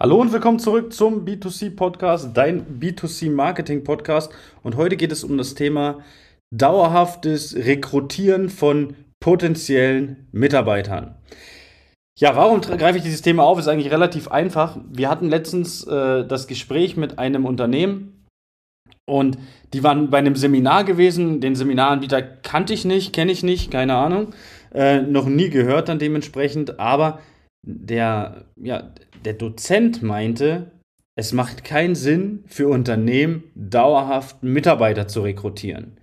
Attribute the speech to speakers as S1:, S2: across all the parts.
S1: Hallo und willkommen zurück zum B2C Podcast, dein B2C Marketing Podcast. Und heute geht es um das Thema dauerhaftes Rekrutieren von potenziellen Mitarbeitern. Ja, warum greife ich dieses Thema auf? Ist eigentlich relativ einfach. Wir hatten letztens äh, das Gespräch mit einem Unternehmen und die waren bei einem Seminar gewesen. Den Seminaranbieter kannte ich nicht, kenne ich nicht, keine Ahnung. Äh, noch nie gehört dann dementsprechend, aber der, ja, der Dozent meinte, es macht keinen Sinn für Unternehmen, dauerhaft Mitarbeiter zu rekrutieren.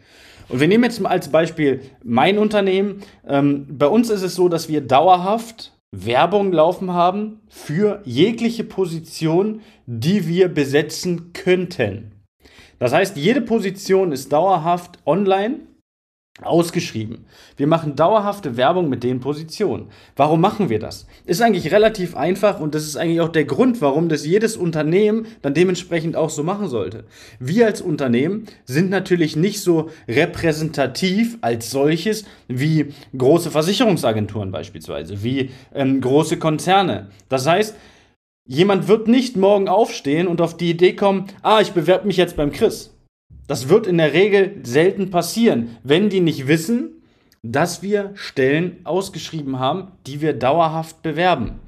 S1: Und wir nehmen jetzt mal als Beispiel mein Unternehmen. Ähm, bei uns ist es so, dass wir dauerhaft Werbung laufen haben für jegliche Position, die wir besetzen könnten. Das heißt, jede Position ist dauerhaft online ausgeschrieben. Wir machen dauerhafte Werbung mit den Positionen. Warum machen wir das? Ist eigentlich relativ einfach und das ist eigentlich auch der Grund, warum das jedes Unternehmen dann dementsprechend auch so machen sollte. Wir als Unternehmen sind natürlich nicht so repräsentativ als solches wie große Versicherungsagenturen beispielsweise, wie ähm, große Konzerne. Das heißt, jemand wird nicht morgen aufstehen und auf die Idee kommen, ah, ich bewerbe mich jetzt beim Chris. Das wird in der Regel selten passieren, wenn die nicht wissen, dass wir Stellen ausgeschrieben haben, die wir dauerhaft bewerben.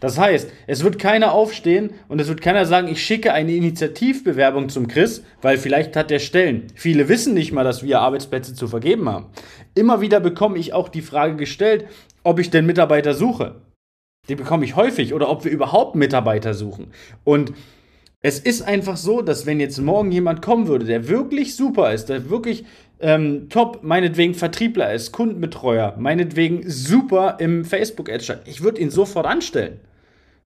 S1: Das heißt, es wird keiner aufstehen und es wird keiner sagen, ich schicke eine Initiativbewerbung zum Chris, weil vielleicht hat der Stellen. Viele wissen nicht mal, dass wir Arbeitsplätze zu vergeben haben. Immer wieder bekomme ich auch die Frage gestellt, ob ich denn Mitarbeiter suche. Die bekomme ich häufig oder ob wir überhaupt Mitarbeiter suchen. Und es ist einfach so, dass wenn jetzt morgen jemand kommen würde, der wirklich super ist, der wirklich ähm, top, meinetwegen Vertriebler ist, Kundenbetreuer, meinetwegen super im Facebook-Ad, ich würde ihn sofort anstellen.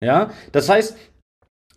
S1: Ja, das heißt,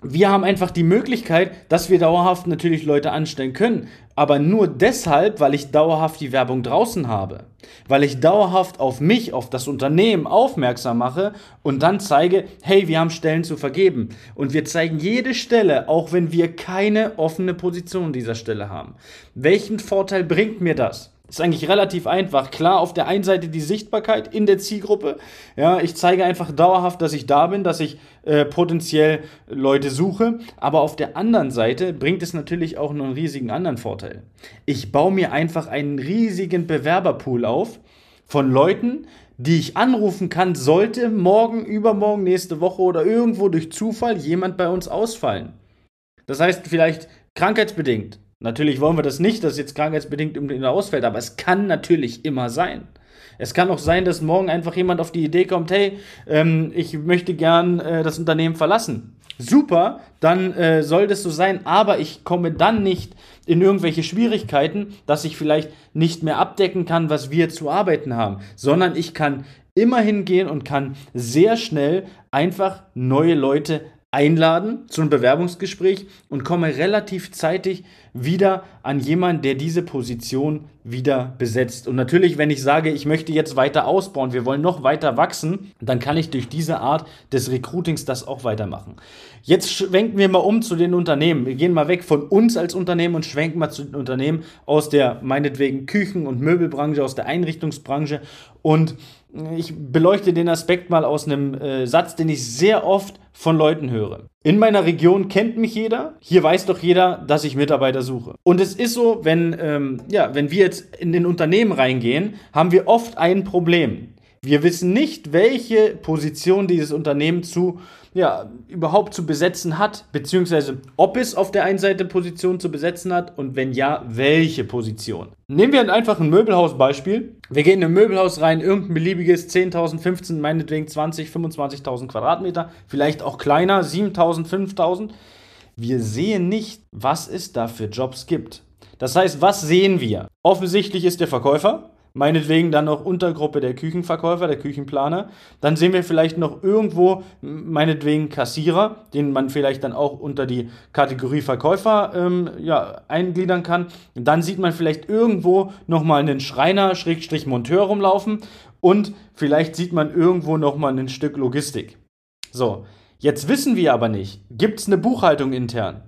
S1: wir haben einfach die Möglichkeit, dass wir dauerhaft natürlich Leute anstellen können. Aber nur deshalb, weil ich dauerhaft die Werbung draußen habe. Weil ich dauerhaft auf mich, auf das Unternehmen aufmerksam mache und dann zeige, hey, wir haben Stellen zu vergeben. Und wir zeigen jede Stelle, auch wenn wir keine offene Position dieser Stelle haben. Welchen Vorteil bringt mir das? Ist eigentlich relativ einfach. Klar, auf der einen Seite die Sichtbarkeit in der Zielgruppe. Ja, ich zeige einfach dauerhaft, dass ich da bin, dass ich äh, potenziell Leute suche. Aber auf der anderen Seite bringt es natürlich auch noch einen riesigen anderen Vorteil. Ich baue mir einfach einen riesigen Bewerberpool auf von Leuten, die ich anrufen kann, sollte morgen, übermorgen, nächste Woche oder irgendwo durch Zufall jemand bei uns ausfallen. Das heißt, vielleicht krankheitsbedingt Natürlich wollen wir das nicht, dass jetzt krankheitsbedingt irgendwie ausfällt, aber es kann natürlich immer sein. Es kann auch sein, dass morgen einfach jemand auf die Idee kommt, hey, ähm, ich möchte gern äh, das Unternehmen verlassen. Super, dann äh, soll das so sein, aber ich komme dann nicht in irgendwelche Schwierigkeiten, dass ich vielleicht nicht mehr abdecken kann, was wir zu arbeiten haben, sondern ich kann immer hingehen und kann sehr schnell einfach neue Leute einladen zu einem Bewerbungsgespräch und komme relativ zeitig wieder an jemanden, der diese Position wieder besetzt. Und natürlich, wenn ich sage, ich möchte jetzt weiter ausbauen, wir wollen noch weiter wachsen, dann kann ich durch diese Art des Recruitings das auch weitermachen. Jetzt schwenken wir mal um zu den Unternehmen. Wir gehen mal weg von uns als Unternehmen und schwenken mal zu den Unternehmen aus der meinetwegen Küchen- und Möbelbranche, aus der Einrichtungsbranche und ich beleuchte den Aspekt mal aus einem äh, Satz, den ich sehr oft von Leuten höre. In meiner Region kennt mich jeder. Hier weiß doch jeder, dass ich Mitarbeiter suche. Und es ist so, wenn, ähm, ja, wenn wir jetzt in den Unternehmen reingehen, haben wir oft ein Problem. Wir wissen nicht, welche Position dieses Unternehmen zu, ja, überhaupt zu besetzen hat, beziehungsweise ob es auf der einen Seite Position zu besetzen hat und wenn ja, welche Position. Nehmen wir ein Möbelhaus-Beispiel. Wir gehen in ein Möbelhaus rein, irgendein beliebiges 10.000, 15, meinetwegen 20, 25.000 Quadratmeter, vielleicht auch kleiner, 7.000, 5.000. Wir sehen nicht, was es da für Jobs gibt. Das heißt, was sehen wir? Offensichtlich ist der Verkäufer, meinetwegen dann noch Untergruppe der Küchenverkäufer, der Küchenplaner. Dann sehen wir vielleicht noch irgendwo, meinetwegen Kassierer, den man vielleicht dann auch unter die Kategorie Verkäufer ähm, ja, eingliedern kann. Dann sieht man vielleicht irgendwo nochmal einen Schreiner, Schrägstrich Monteur rumlaufen und vielleicht sieht man irgendwo nochmal ein Stück Logistik. So, jetzt wissen wir aber nicht, gibt es eine Buchhaltung intern?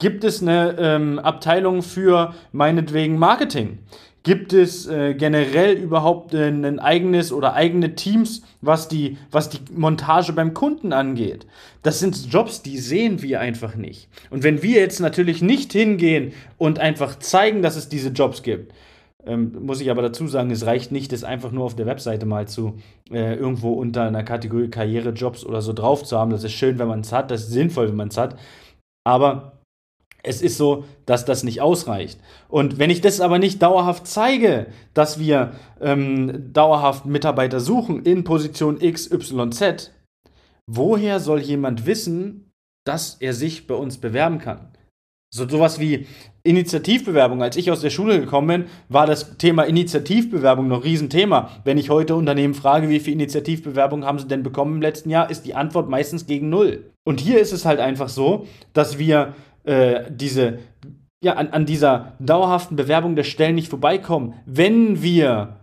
S1: Gibt es eine ähm, Abteilung für meinetwegen Marketing? Gibt es äh, generell überhaupt äh, ein eigenes oder eigene Teams, was die, was die Montage beim Kunden angeht? Das sind Jobs, die sehen wir einfach nicht. Und wenn wir jetzt natürlich nicht hingehen und einfach zeigen, dass es diese Jobs gibt, ähm, muss ich aber dazu sagen, es reicht nicht, das einfach nur auf der Webseite mal zu äh, irgendwo unter einer Kategorie Karrierejobs oder so drauf zu haben. Das ist schön, wenn man es hat, das ist sinnvoll, wenn man es hat. Aber es ist so, dass das nicht ausreicht. Und wenn ich das aber nicht dauerhaft zeige, dass wir ähm, dauerhaft Mitarbeiter suchen in Position X, Y, Z, woher soll jemand wissen, dass er sich bei uns bewerben kann? So sowas wie Initiativbewerbung. Als ich aus der Schule gekommen bin, war das Thema Initiativbewerbung noch ein Riesenthema. Wenn ich heute Unternehmen frage, wie viele Initiativbewerbungen haben sie denn bekommen im letzten Jahr, ist die Antwort meistens gegen null. Und hier ist es halt einfach so, dass wir äh, diese, ja, an, an dieser dauerhaften Bewerbung der Stellen nicht vorbeikommen, wenn wir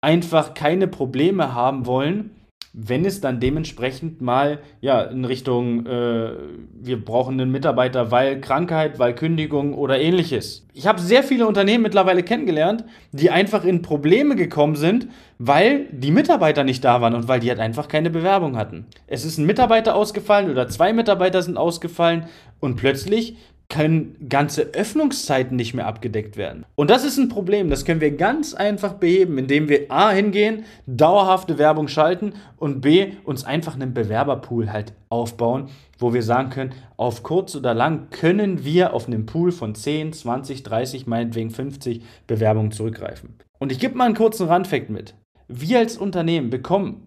S1: einfach keine Probleme haben wollen, wenn es dann dementsprechend mal ja in Richtung äh, wir brauchen einen Mitarbeiter, weil Krankheit, weil Kündigung oder ähnliches. Ich habe sehr viele Unternehmen mittlerweile kennengelernt, die einfach in Probleme gekommen sind, weil die Mitarbeiter nicht da waren und weil die halt einfach keine Bewerbung hatten. Es ist ein Mitarbeiter ausgefallen oder zwei Mitarbeiter sind ausgefallen und plötzlich können ganze Öffnungszeiten nicht mehr abgedeckt werden. Und das ist ein Problem, das können wir ganz einfach beheben, indem wir A hingehen, dauerhafte Werbung schalten und B uns einfach einen Bewerberpool halt aufbauen, wo wir sagen können, auf kurz oder lang können wir auf einen Pool von 10, 20, 30, meinetwegen 50 Bewerbungen zurückgreifen. Und ich gebe mal einen kurzen Randfact mit. Wir als Unternehmen bekommen,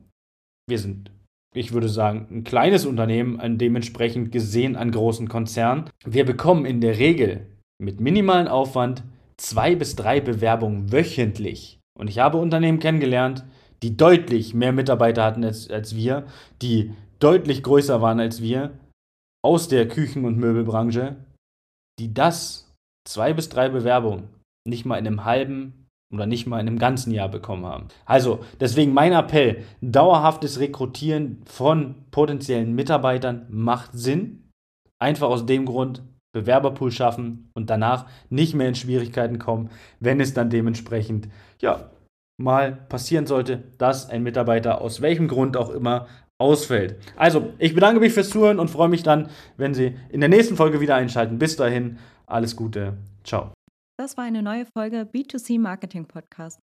S1: wir sind ich würde sagen, ein kleines Unternehmen, ein dementsprechend gesehen an großen Konzernen. Wir bekommen in der Regel mit minimalen Aufwand zwei bis drei Bewerbungen wöchentlich. Und ich habe Unternehmen kennengelernt, die deutlich mehr Mitarbeiter hatten als, als wir, die deutlich größer waren als wir, aus der Küchen- und Möbelbranche, die das, zwei bis drei Bewerbungen, nicht mal in einem halben oder nicht mal in einem ganzen Jahr bekommen haben. Also deswegen mein Appell, dauerhaftes Rekrutieren von potenziellen Mitarbeitern macht Sinn. Einfach aus dem Grund, Bewerberpool schaffen und danach nicht mehr in Schwierigkeiten kommen, wenn es dann dementsprechend ja mal passieren sollte, dass ein Mitarbeiter aus welchem Grund auch immer ausfällt. Also, ich bedanke mich fürs Zuhören und freue mich dann, wenn Sie in der nächsten Folge wieder einschalten. Bis dahin, alles Gute. Ciao.
S2: Das war eine neue Folge B2C Marketing Podcast.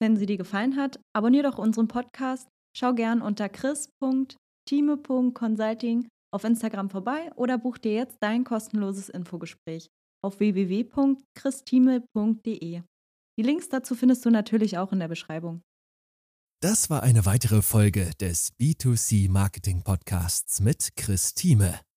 S2: Wenn sie dir gefallen hat, abonniere doch unseren Podcast, schau gern unter chris.time.consulting auf Instagram vorbei oder buch dir jetzt dein kostenloses Infogespräch auf www.christime.de. Die Links dazu findest du natürlich auch in der Beschreibung.
S3: Das war eine weitere Folge des B2C Marketing Podcasts mit Chris Thieme.